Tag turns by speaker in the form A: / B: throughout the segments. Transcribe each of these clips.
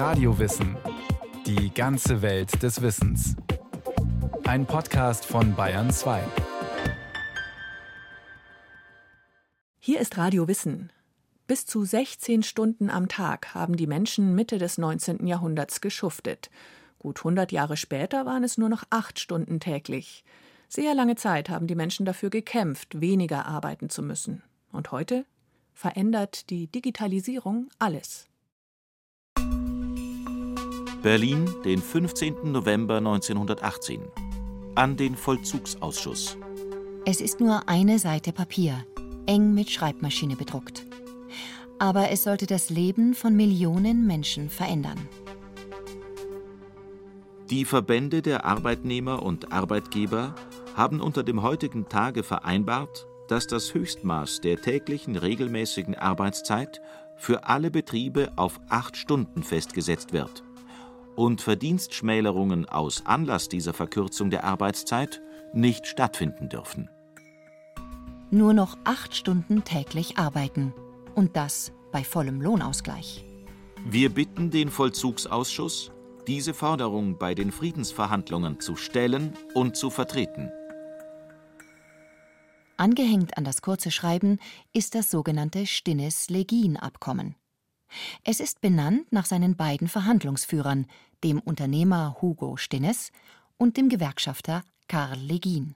A: Radiowissen. Die ganze Welt des Wissens. Ein Podcast von Bayern 2.
B: Hier ist Radio Wissen. Bis zu 16 Stunden am Tag haben die Menschen Mitte des 19. Jahrhunderts geschuftet. Gut 100 Jahre später waren es nur noch acht Stunden täglich. Sehr lange Zeit haben die Menschen dafür gekämpft, weniger arbeiten zu müssen. Und heute verändert die Digitalisierung alles.
C: Berlin, den 15. November 1918. An den Vollzugsausschuss.
D: Es ist nur eine Seite Papier, eng mit Schreibmaschine bedruckt. Aber es sollte das Leben von Millionen Menschen verändern.
C: Die Verbände der Arbeitnehmer und Arbeitgeber haben unter dem heutigen Tage vereinbart, dass das Höchstmaß der täglichen regelmäßigen Arbeitszeit für alle Betriebe auf acht Stunden festgesetzt wird und Verdienstschmälerungen aus Anlass dieser Verkürzung der Arbeitszeit nicht stattfinden dürfen.
D: Nur noch acht Stunden täglich arbeiten und das bei vollem Lohnausgleich.
C: Wir bitten den Vollzugsausschuss, diese Forderung bei den Friedensverhandlungen zu stellen und zu vertreten.
D: Angehängt an das kurze Schreiben ist das sogenannte Stinnes-Legin-Abkommen. Es ist benannt nach seinen beiden Verhandlungsführern, dem Unternehmer Hugo Stinnes und dem Gewerkschafter Karl Legin.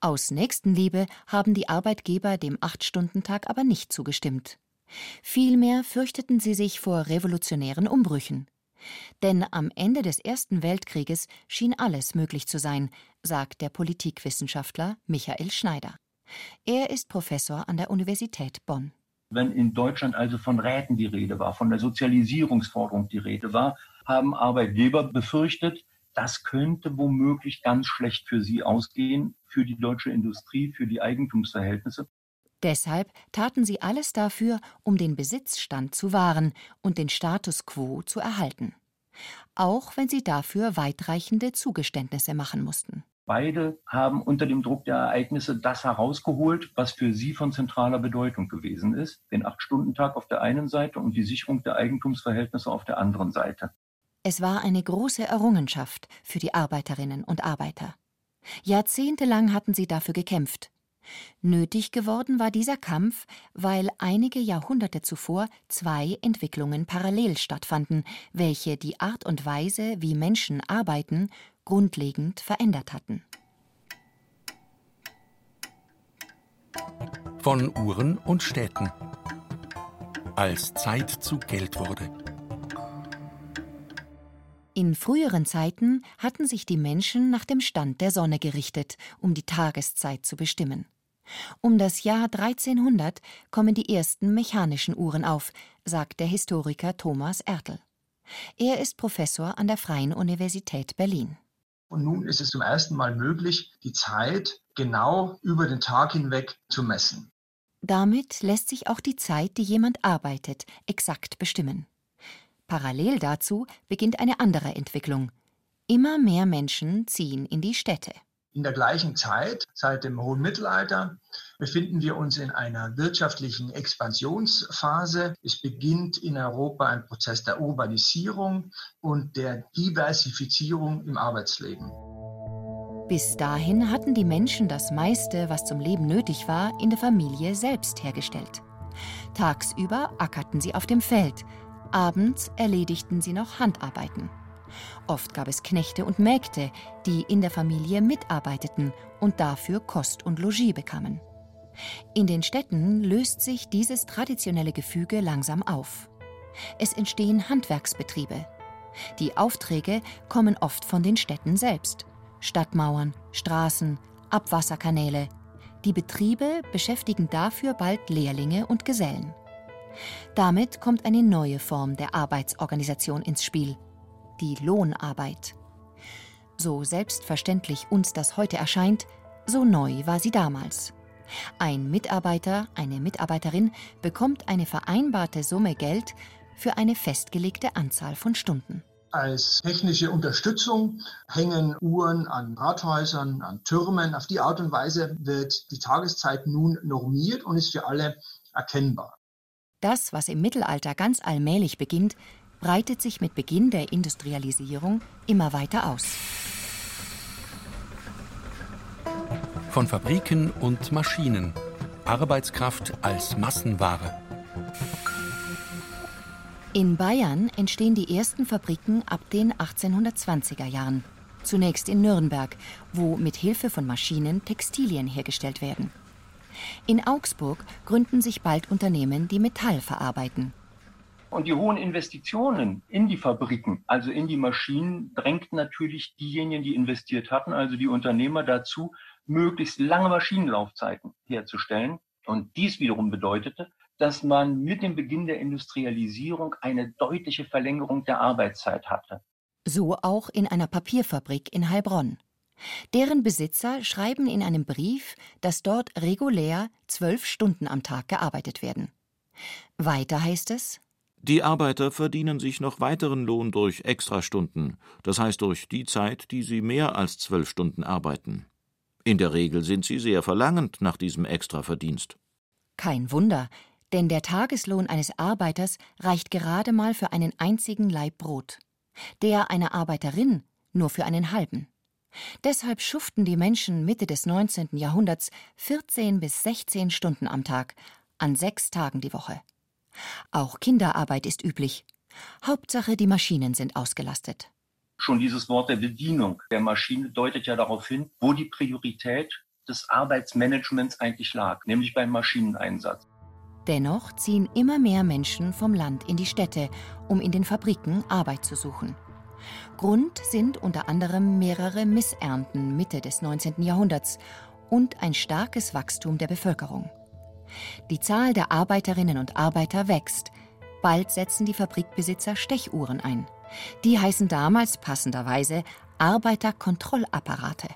D: Aus Nächstenliebe haben die Arbeitgeber dem Acht-Stunden-Tag aber nicht zugestimmt. Vielmehr fürchteten sie sich vor revolutionären Umbrüchen. Denn am Ende des Ersten Weltkrieges schien alles möglich zu sein, sagt der Politikwissenschaftler Michael Schneider. Er ist Professor an der Universität Bonn.
E: Wenn in Deutschland also von Räten die Rede war, von der Sozialisierungsforderung die Rede war, haben Arbeitgeber befürchtet, das könnte womöglich ganz schlecht für sie ausgehen, für die deutsche Industrie, für die Eigentumsverhältnisse.
D: Deshalb taten sie alles dafür, um den Besitzstand zu wahren und den Status quo zu erhalten. Auch wenn sie dafür weitreichende Zugeständnisse machen mussten.
E: Beide haben unter dem Druck der Ereignisse das herausgeholt, was für sie von zentraler Bedeutung gewesen ist. Den Acht-Stunden-Tag auf der einen Seite und die Sicherung der Eigentumsverhältnisse auf der anderen Seite.
D: Es war eine große Errungenschaft für die Arbeiterinnen und Arbeiter. Jahrzehntelang hatten sie dafür gekämpft Nötig geworden war dieser Kampf, weil einige Jahrhunderte zuvor zwei Entwicklungen parallel stattfanden, welche die Art und Weise, wie Menschen arbeiten, grundlegend verändert hatten.
F: Von Uhren und Städten. Als Zeit zu Geld wurde.
D: In früheren Zeiten hatten sich die Menschen nach dem Stand der Sonne gerichtet, um die Tageszeit zu bestimmen. Um das Jahr 1300 kommen die ersten mechanischen Uhren auf, sagt der Historiker Thomas Ertl. Er ist Professor an der Freien Universität Berlin.
G: Und nun ist es zum ersten Mal möglich, die Zeit genau über den Tag hinweg zu messen.
D: Damit lässt sich auch die Zeit, die jemand arbeitet, exakt bestimmen. Parallel dazu beginnt eine andere Entwicklung. Immer mehr Menschen ziehen in die Städte.
G: In der gleichen Zeit, seit dem hohen Mittelalter, befinden wir uns in einer wirtschaftlichen Expansionsphase. Es beginnt in Europa ein Prozess der Urbanisierung und der Diversifizierung im Arbeitsleben.
D: Bis dahin hatten die Menschen das meiste, was zum Leben nötig war, in der Familie selbst hergestellt. Tagsüber ackerten sie auf dem Feld, abends erledigten sie noch Handarbeiten. Oft gab es Knechte und Mägde, die in der Familie mitarbeiteten und dafür Kost und Logis bekamen. In den Städten löst sich dieses traditionelle Gefüge langsam auf. Es entstehen Handwerksbetriebe. Die Aufträge kommen oft von den Städten selbst. Stadtmauern, Straßen, Abwasserkanäle. Die Betriebe beschäftigen dafür bald Lehrlinge und Gesellen. Damit kommt eine neue Form der Arbeitsorganisation ins Spiel, die Lohnarbeit. So selbstverständlich uns das heute erscheint, so neu war sie damals. Ein Mitarbeiter, eine Mitarbeiterin bekommt eine vereinbarte Summe Geld für eine festgelegte Anzahl von Stunden.
G: Als technische Unterstützung hängen Uhren an Rathäusern, an Türmen. Auf die Art und Weise wird die Tageszeit nun normiert und ist für alle erkennbar.
D: Das, was im Mittelalter ganz allmählich beginnt, breitet sich mit Beginn der Industrialisierung immer weiter aus.
F: Von Fabriken und Maschinen. Arbeitskraft als Massenware.
D: In Bayern entstehen die ersten Fabriken ab den 1820er Jahren. Zunächst in Nürnberg, wo mit Hilfe von Maschinen Textilien hergestellt werden. In Augsburg gründen sich bald Unternehmen, die Metall verarbeiten.
E: Und die hohen Investitionen in die Fabriken, also in die Maschinen, drängten natürlich diejenigen, die investiert hatten, also die Unternehmer dazu, möglichst lange Maschinenlaufzeiten herzustellen. Und dies wiederum bedeutete, dass man mit dem Beginn der Industrialisierung eine deutliche Verlängerung der Arbeitszeit hatte.
D: So auch in einer Papierfabrik in Heilbronn. Deren Besitzer schreiben in einem Brief, dass dort regulär zwölf Stunden am Tag gearbeitet werden. Weiter heißt es,
C: die Arbeiter verdienen sich noch weiteren Lohn durch Extrastunden, das heißt durch die Zeit, die sie mehr als zwölf Stunden arbeiten. In der Regel sind sie sehr verlangend nach diesem Extraverdienst.
D: Kein Wunder, denn der Tageslohn eines Arbeiters reicht gerade mal für einen einzigen Laib Brot, der einer Arbeiterin nur für einen halben. Deshalb schuften die Menschen Mitte des 19. Jahrhunderts 14 bis 16 Stunden am Tag, an sechs Tagen die Woche. Auch Kinderarbeit ist üblich. Hauptsache, die Maschinen sind ausgelastet.
E: Schon dieses Wort der Bedienung der Maschine deutet ja darauf hin, wo die Priorität des Arbeitsmanagements eigentlich lag, nämlich beim Maschineneinsatz.
D: Dennoch ziehen immer mehr Menschen vom Land in die Städte, um in den Fabriken Arbeit zu suchen. Grund sind unter anderem mehrere Missernten Mitte des 19. Jahrhunderts und ein starkes Wachstum der Bevölkerung. Die Zahl der Arbeiterinnen und Arbeiter wächst. Bald setzen die Fabrikbesitzer Stechuhren ein. Die heißen damals passenderweise Arbeiterkontrollapparate.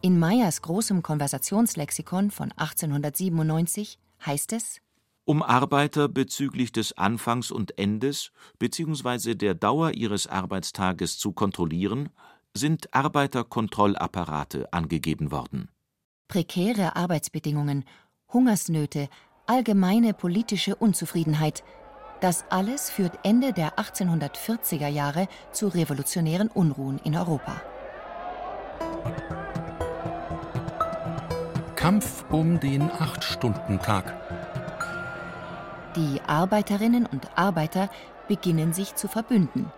D: In Meyers großem Konversationslexikon von 1897 heißt es
C: um Arbeiter bezüglich des Anfangs und Endes bzw. der Dauer ihres Arbeitstages zu kontrollieren, sind Arbeiterkontrollapparate angegeben worden.
D: Prekäre Arbeitsbedingungen Hungersnöte, allgemeine politische Unzufriedenheit. Das alles führt Ende der 1840er Jahre zu revolutionären Unruhen in Europa.
F: Kampf um den Acht-Stunden-Tag.
D: Die Arbeiterinnen und Arbeiter beginnen sich zu verbünden.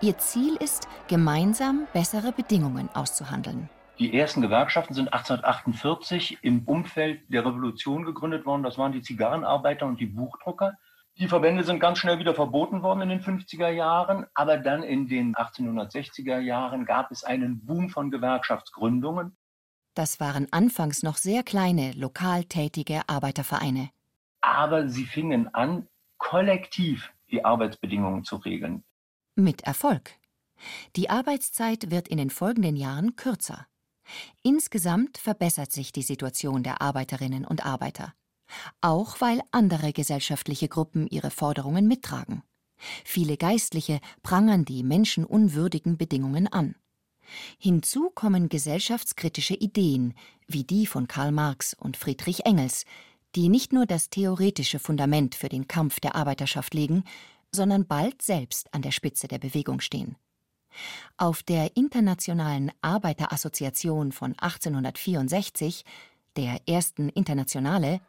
D: Ihr Ziel ist, gemeinsam bessere Bedingungen auszuhandeln.
E: Die ersten Gewerkschaften sind 1848 im Umfeld der Revolution gegründet worden. Das waren die Zigarrenarbeiter und die Buchdrucker. Die Verbände sind ganz schnell wieder verboten worden in den 50er Jahren, aber dann in den 1860er Jahren gab es einen Boom von Gewerkschaftsgründungen.
D: Das waren anfangs noch sehr kleine, lokal tätige Arbeitervereine.
E: Aber sie fingen an, kollektiv die Arbeitsbedingungen zu regeln.
D: Mit Erfolg. Die Arbeitszeit wird in den folgenden Jahren kürzer. Insgesamt verbessert sich die Situation der Arbeiterinnen und Arbeiter, auch weil andere gesellschaftliche Gruppen ihre Forderungen mittragen. Viele Geistliche prangern die menschenunwürdigen Bedingungen an. Hinzu kommen gesellschaftskritische Ideen, wie die von Karl Marx und Friedrich Engels, die nicht nur das theoretische Fundament für den Kampf der Arbeiterschaft legen, sondern bald selbst an der Spitze der Bewegung stehen. Auf der Internationalen Arbeiterassoziation von 1864, der ersten Internationale,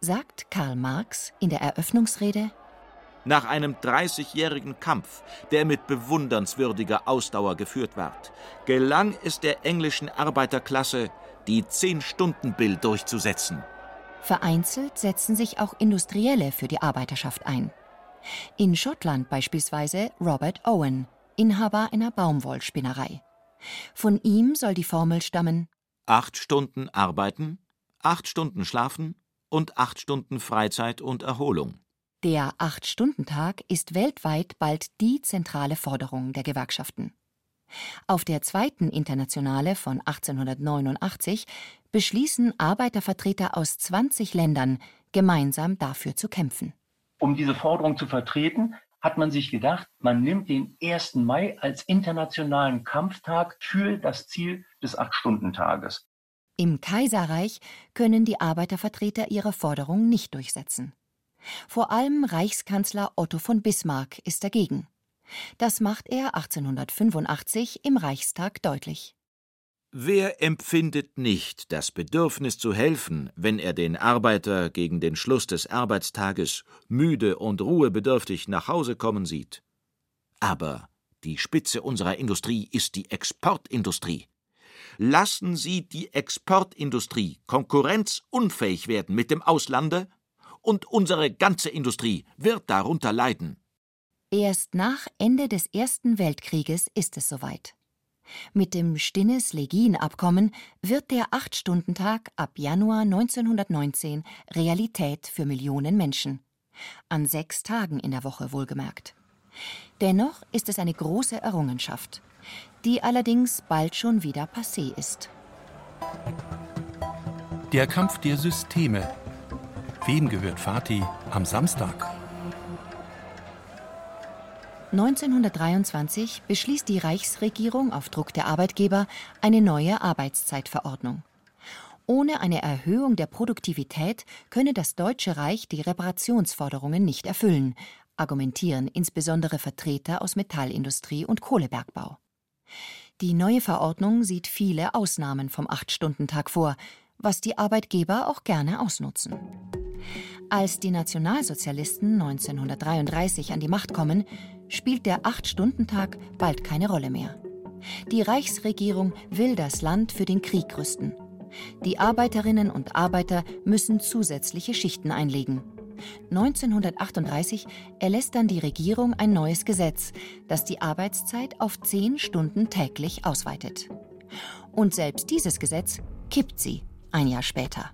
D: sagt Karl Marx in der Eröffnungsrede
C: nach einem 30-jährigen Kampf, der mit bewundernswürdiger Ausdauer geführt ward, gelang es der englischen Arbeiterklasse, die Zehn-Stunden-Bill durchzusetzen.
D: Vereinzelt setzen sich auch Industrielle für die Arbeiterschaft ein. In Schottland beispielsweise Robert Owen, Inhaber einer Baumwollspinnerei. Von ihm soll die Formel stammen:
C: Acht Stunden arbeiten, acht Stunden schlafen und acht Stunden Freizeit und Erholung.
D: Der Acht-Stunden-Tag ist weltweit bald die zentrale Forderung der Gewerkschaften. Auf der zweiten Internationale von 1889 beschließen Arbeitervertreter aus 20 Ländern, gemeinsam dafür zu kämpfen.
E: Um diese Forderung zu vertreten, hat man sich gedacht, man nimmt den 1. Mai als internationalen Kampftag für das Ziel des Acht-Stunden-Tages.
D: Im Kaiserreich können die Arbeitervertreter ihre Forderung nicht durchsetzen. Vor allem Reichskanzler Otto von Bismarck ist dagegen. Das macht er 1885 im Reichstag deutlich.
C: Wer empfindet nicht das Bedürfnis zu helfen, wenn er den Arbeiter gegen den Schluss des Arbeitstages müde und ruhebedürftig nach Hause kommen sieht? Aber die Spitze unserer Industrie ist die Exportindustrie. Lassen Sie die Exportindustrie konkurrenzunfähig werden mit dem Auslande, und unsere ganze Industrie wird darunter leiden.
D: Erst nach Ende des Ersten Weltkrieges ist es soweit. Mit dem Stinnes-Legin-Abkommen wird der Acht-Stunden-Tag ab Januar 1919 Realität für Millionen Menschen. An sechs Tagen in der Woche wohlgemerkt. Dennoch ist es eine große Errungenschaft, die allerdings bald schon wieder passé ist.
F: Der Kampf der Systeme. Wem gehört Fatih am Samstag?
D: 1923 beschließt die Reichsregierung auf Druck der Arbeitgeber eine neue Arbeitszeitverordnung. Ohne eine Erhöhung der Produktivität könne das Deutsche Reich die Reparationsforderungen nicht erfüllen, argumentieren insbesondere Vertreter aus Metallindustrie und Kohlebergbau. Die neue Verordnung sieht viele Ausnahmen vom Acht-Stunden-Tag vor, was die Arbeitgeber auch gerne ausnutzen. Als die Nationalsozialisten 1933 an die Macht kommen, spielt der Acht-Stunden-Tag bald keine Rolle mehr. Die Reichsregierung will das Land für den Krieg rüsten. Die Arbeiterinnen und Arbeiter müssen zusätzliche Schichten einlegen. 1938 erlässt dann die Regierung ein neues Gesetz, das die Arbeitszeit auf zehn Stunden täglich ausweitet. Und selbst dieses Gesetz kippt sie ein Jahr später.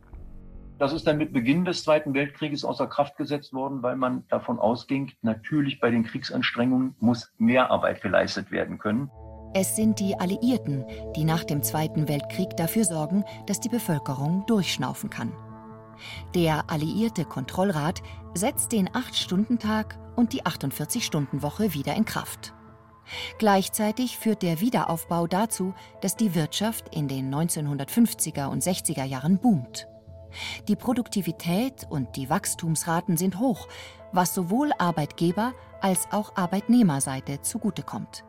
E: Das ist dann mit Beginn des Zweiten Weltkrieges außer Kraft gesetzt worden, weil man davon ausging, natürlich bei den Kriegsanstrengungen muss mehr Arbeit geleistet werden können.
D: Es sind die Alliierten, die nach dem Zweiten Weltkrieg dafür sorgen, dass die Bevölkerung durchschnaufen kann. Der alliierte Kontrollrat setzt den Acht-Stunden-Tag und die 48-Stunden-Woche wieder in Kraft. Gleichzeitig führt der Wiederaufbau dazu, dass die Wirtschaft in den 1950er und 60er Jahren boomt. Die Produktivität und die Wachstumsraten sind hoch, was sowohl Arbeitgeber als auch Arbeitnehmerseite zugutekommt.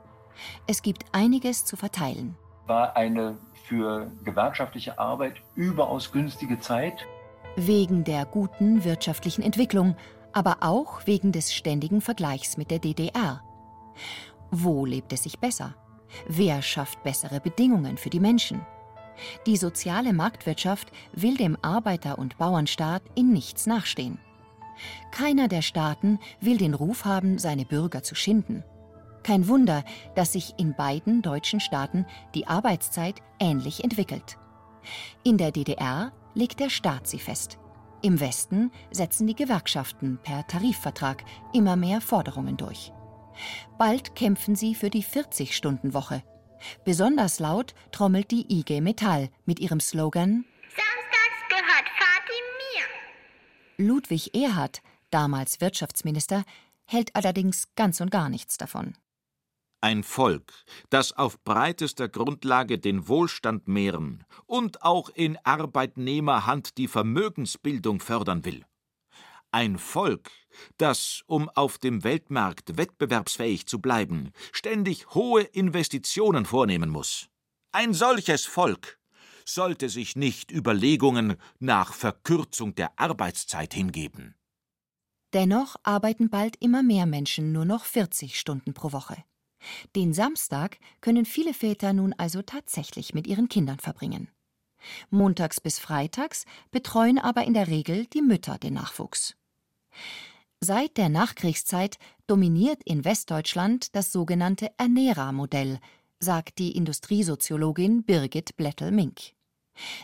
D: Es gibt einiges zu verteilen.
E: War eine für gewerkschaftliche Arbeit überaus günstige Zeit.
D: Wegen der guten wirtschaftlichen Entwicklung, aber auch wegen des ständigen Vergleichs mit der DDR. Wo lebt es sich besser? Wer schafft bessere Bedingungen für die Menschen? Die soziale Marktwirtschaft will dem Arbeiter- und Bauernstaat in nichts nachstehen. Keiner der Staaten will den Ruf haben, seine Bürger zu schinden. Kein Wunder, dass sich in beiden deutschen Staaten die Arbeitszeit ähnlich entwickelt. In der DDR legt der Staat sie fest. Im Westen setzen die Gewerkschaften per Tarifvertrag immer mehr Forderungen durch. Bald kämpfen sie für die 40-Stunden-Woche Besonders laut trommelt die IG Metall mit ihrem Slogan
H: Samstags gehört Fatih mir.
D: Ludwig Erhard, damals Wirtschaftsminister, hält allerdings ganz und gar nichts davon.
C: Ein Volk, das auf breitester Grundlage den Wohlstand mehren und auch in Arbeitnehmerhand die Vermögensbildung fördern will. Ein Volk, das, um auf dem Weltmarkt wettbewerbsfähig zu bleiben, ständig hohe Investitionen vornehmen muss. Ein solches Volk sollte sich nicht Überlegungen nach Verkürzung der Arbeitszeit hingeben.
D: Dennoch arbeiten bald immer mehr Menschen nur noch 40 Stunden pro Woche. Den Samstag können viele Väter nun also tatsächlich mit ihren Kindern verbringen. Montags bis Freitags betreuen aber in der Regel die Mütter den Nachwuchs. Seit der Nachkriegszeit dominiert in Westdeutschland das sogenannte Ernährermodell, sagt die Industriesoziologin Birgit Blättel-Mink.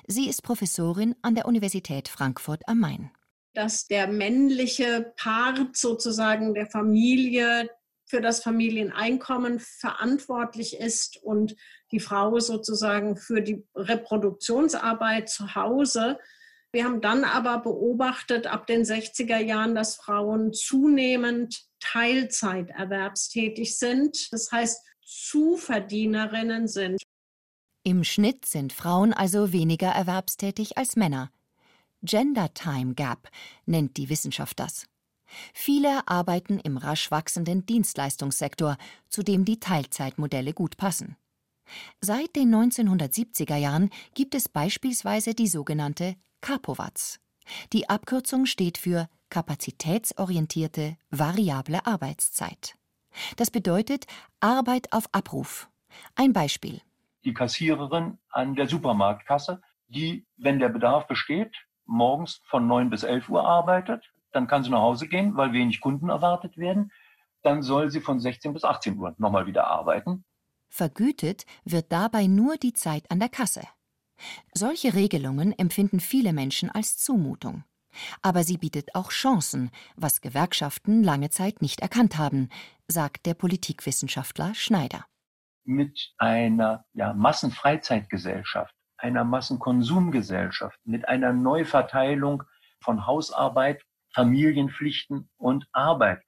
D: Sie ist Professorin an der Universität Frankfurt am Main.
I: Dass der männliche Part sozusagen der Familie für das Familieneinkommen verantwortlich ist und die Frau sozusagen für die Reproduktionsarbeit zu Hause wir haben dann aber beobachtet ab den 60er Jahren, dass Frauen zunehmend Teilzeiterwerbstätig sind. Das heißt, Zuverdienerinnen sind.
D: Im Schnitt sind Frauen also weniger erwerbstätig als Männer. Gender Time Gap nennt die Wissenschaft das. Viele arbeiten im rasch wachsenden Dienstleistungssektor, zu dem die Teilzeitmodelle gut passen. Seit den 1970er Jahren gibt es beispielsweise die sogenannte Kapowatz. Die Abkürzung steht für kapazitätsorientierte variable Arbeitszeit. Das bedeutet Arbeit auf Abruf. Ein Beispiel.
E: Die Kassiererin an der Supermarktkasse, die, wenn der Bedarf besteht, morgens von 9 bis 11 Uhr arbeitet, dann kann sie nach Hause gehen, weil wenig Kunden erwartet werden. Dann soll sie von 16 bis 18 Uhr nochmal wieder arbeiten.
D: Vergütet wird dabei nur die Zeit an der Kasse. Solche Regelungen empfinden viele Menschen als Zumutung. Aber sie bietet auch Chancen, was Gewerkschaften lange Zeit nicht erkannt haben, sagt der Politikwissenschaftler Schneider.
E: Mit einer ja, Massenfreizeitgesellschaft, einer Massenkonsumgesellschaft, mit einer Neuverteilung von Hausarbeit, Familienpflichten und Arbeit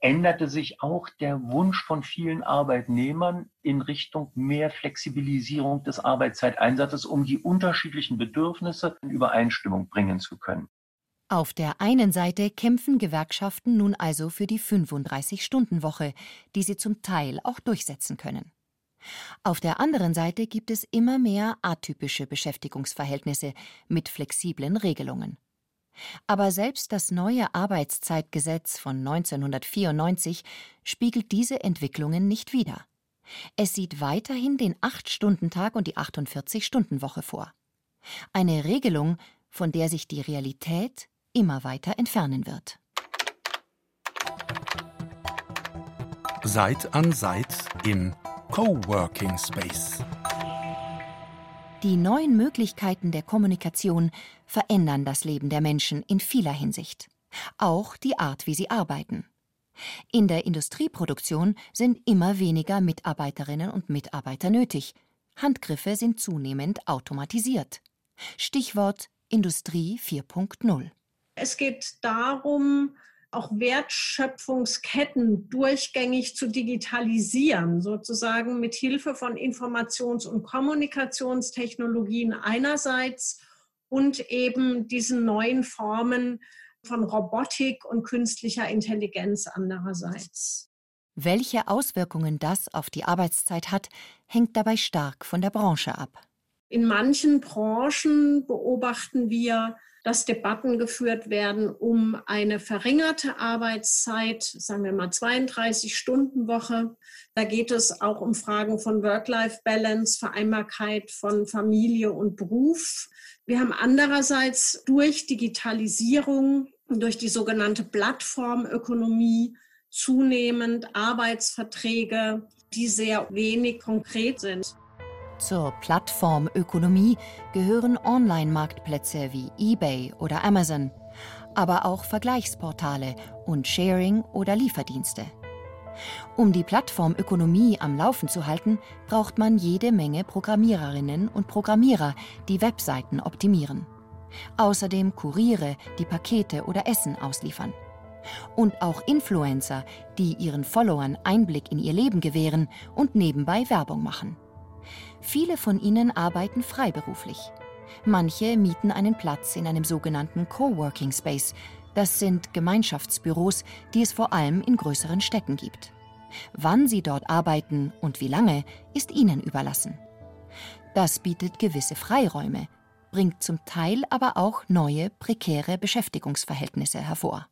E: änderte sich auch der Wunsch von vielen Arbeitnehmern in Richtung mehr Flexibilisierung des Arbeitszeiteinsatzes, um die unterschiedlichen Bedürfnisse in Übereinstimmung bringen zu können.
D: Auf der einen Seite kämpfen Gewerkschaften nun also für die 35-Stunden-Woche, die sie zum Teil auch durchsetzen können. Auf der anderen Seite gibt es immer mehr atypische Beschäftigungsverhältnisse mit flexiblen Regelungen. Aber selbst das neue Arbeitszeitgesetz von 1994 spiegelt diese Entwicklungen nicht wider. Es sieht weiterhin den Acht-Stunden-Tag und die 48-Stunden-Woche vor. Eine Regelung, von der sich die Realität immer weiter entfernen wird.
F: Seit an Seit im Coworking Space.
D: Die neuen Möglichkeiten der Kommunikation verändern das Leben der Menschen in vieler Hinsicht. Auch die Art, wie sie arbeiten. In der Industrieproduktion sind immer weniger Mitarbeiterinnen und Mitarbeiter nötig. Handgriffe sind zunehmend automatisiert. Stichwort Industrie 4.0.
I: Es geht darum, auch Wertschöpfungsketten durchgängig zu digitalisieren, sozusagen mit Hilfe von Informations- und Kommunikationstechnologien einerseits und eben diesen neuen Formen von Robotik und künstlicher Intelligenz andererseits.
D: Welche Auswirkungen das auf die Arbeitszeit hat, hängt dabei stark von der Branche ab.
I: In manchen Branchen beobachten wir, dass Debatten geführt werden um eine verringerte Arbeitszeit, sagen wir mal 32-Stunden-Woche. Da geht es auch um Fragen von Work-Life-Balance, Vereinbarkeit von Familie und Beruf. Wir haben andererseits durch Digitalisierung, durch die sogenannte Plattformökonomie zunehmend Arbeitsverträge, die sehr wenig konkret sind.
D: Zur Plattformökonomie gehören Online-Marktplätze wie eBay oder Amazon, aber auch Vergleichsportale und Sharing- oder Lieferdienste. Um die Plattformökonomie am Laufen zu halten, braucht man jede Menge Programmiererinnen und Programmierer, die Webseiten optimieren. Außerdem Kuriere, die Pakete oder Essen ausliefern. Und auch Influencer, die ihren Followern Einblick in ihr Leben gewähren und nebenbei Werbung machen. Viele von ihnen arbeiten freiberuflich. Manche mieten einen Platz in einem sogenannten Coworking Space. Das sind Gemeinschaftsbüros, die es vor allem in größeren Städten gibt. Wann sie dort arbeiten und wie lange, ist ihnen überlassen. Das bietet gewisse Freiräume, bringt zum Teil aber auch neue, prekäre Beschäftigungsverhältnisse hervor.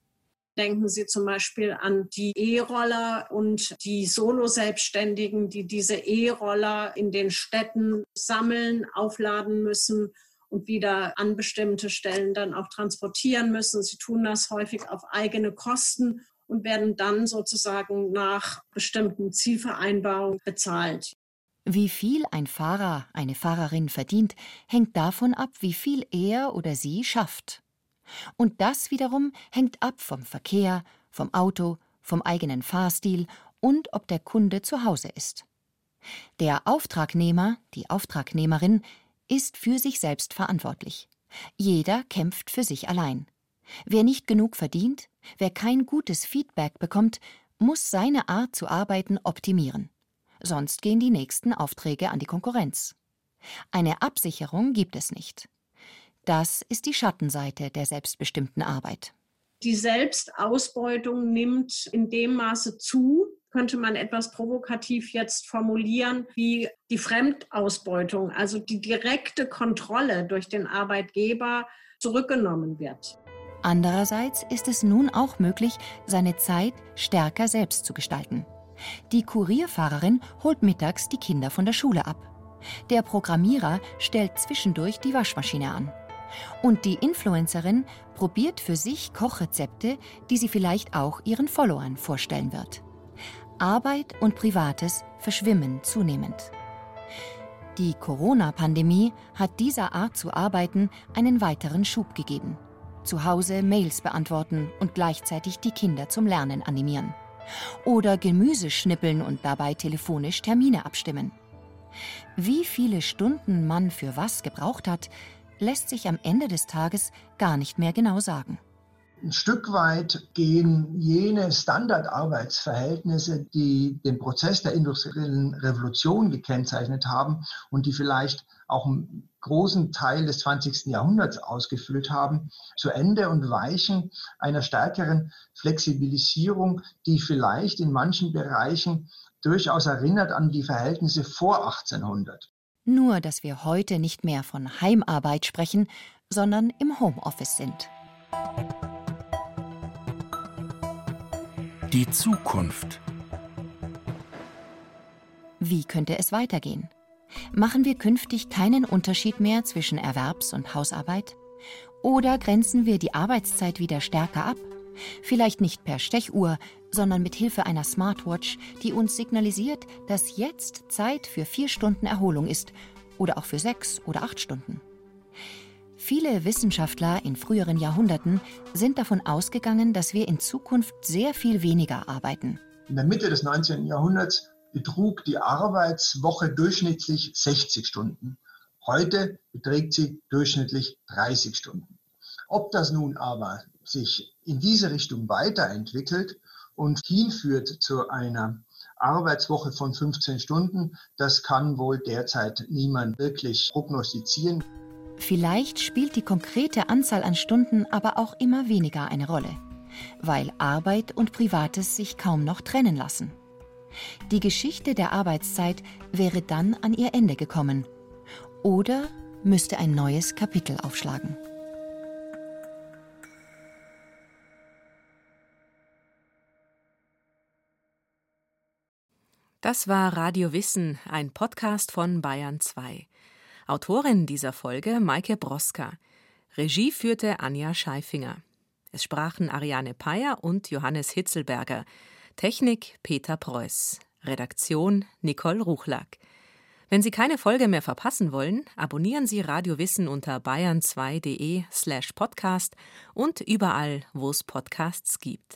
I: Denken Sie zum Beispiel an die E-Roller und die Solo-Selbstständigen, die diese E-Roller in den Städten sammeln, aufladen müssen und wieder an bestimmte Stellen dann auch transportieren müssen. Sie tun das häufig auf eigene Kosten und werden dann sozusagen nach bestimmten Zielvereinbarungen bezahlt.
D: Wie viel ein Fahrer, eine Fahrerin verdient, hängt davon ab, wie viel er oder sie schafft. Und das wiederum hängt ab vom Verkehr, vom Auto, vom eigenen Fahrstil und ob der Kunde zu Hause ist. Der Auftragnehmer, die Auftragnehmerin, ist für sich selbst verantwortlich. Jeder kämpft für sich allein. Wer nicht genug verdient, wer kein gutes Feedback bekommt, muss seine Art zu arbeiten optimieren. Sonst gehen die nächsten Aufträge an die Konkurrenz. Eine Absicherung gibt es nicht. Das ist die Schattenseite der selbstbestimmten Arbeit.
I: Die Selbstausbeutung nimmt in dem Maße zu, könnte man etwas provokativ jetzt formulieren, wie die Fremdausbeutung, also die direkte Kontrolle durch den Arbeitgeber zurückgenommen wird.
D: Andererseits ist es nun auch möglich, seine Zeit stärker selbst zu gestalten. Die Kurierfahrerin holt mittags die Kinder von der Schule ab. Der Programmierer stellt zwischendurch die Waschmaschine an. Und die Influencerin probiert für sich Kochrezepte, die sie vielleicht auch ihren Followern vorstellen wird. Arbeit und Privates verschwimmen zunehmend. Die Corona-Pandemie hat dieser Art zu arbeiten einen weiteren Schub gegeben. Zu Hause Mails beantworten und gleichzeitig die Kinder zum Lernen animieren. Oder Gemüse schnippeln und dabei telefonisch Termine abstimmen. Wie viele Stunden man für was gebraucht hat, lässt sich am Ende des Tages gar nicht mehr genau sagen.
G: Ein Stück weit gehen jene Standardarbeitsverhältnisse, die den Prozess der industriellen Revolution gekennzeichnet haben und die vielleicht auch einen großen Teil des 20. Jahrhunderts ausgefüllt haben, zu Ende und weichen einer stärkeren Flexibilisierung, die vielleicht in manchen Bereichen durchaus erinnert an die Verhältnisse vor 1800.
D: Nur, dass wir heute nicht mehr von Heimarbeit sprechen, sondern im Homeoffice sind.
F: Die Zukunft.
D: Wie könnte es weitergehen? Machen wir künftig keinen Unterschied mehr zwischen Erwerbs- und Hausarbeit? Oder grenzen wir die Arbeitszeit wieder stärker ab? Vielleicht nicht per Stechuhr, sondern mit Hilfe einer Smartwatch, die uns signalisiert, dass jetzt Zeit für vier Stunden Erholung ist oder auch für sechs oder acht Stunden. Viele Wissenschaftler in früheren Jahrhunderten sind davon ausgegangen, dass wir in Zukunft sehr viel weniger arbeiten.
G: In der Mitte des 19. Jahrhunderts betrug die Arbeitswoche durchschnittlich 60 Stunden. Heute beträgt sie durchschnittlich 30 Stunden. Ob das nun aber sich in diese Richtung weiterentwickelt und hinführt zu einer Arbeitswoche von 15 Stunden, das kann wohl derzeit niemand wirklich prognostizieren.
D: Vielleicht spielt die konkrete Anzahl an Stunden aber auch immer weniger eine Rolle, weil Arbeit und Privates sich kaum noch trennen lassen. Die Geschichte der Arbeitszeit wäre dann an ihr Ende gekommen oder müsste ein neues Kapitel aufschlagen.
B: Das war Radio Wissen, ein Podcast von Bayern 2. Autorin dieser Folge Maike Broska. Regie führte Anja Scheifinger. Es sprachen Ariane Peyer und Johannes Hitzelberger. Technik Peter Preuß. Redaktion Nicole Ruchlack. Wenn Sie keine Folge mehr verpassen wollen, abonnieren Sie Radio Wissen unter bayern2.de slash podcast und überall, wo es Podcasts gibt.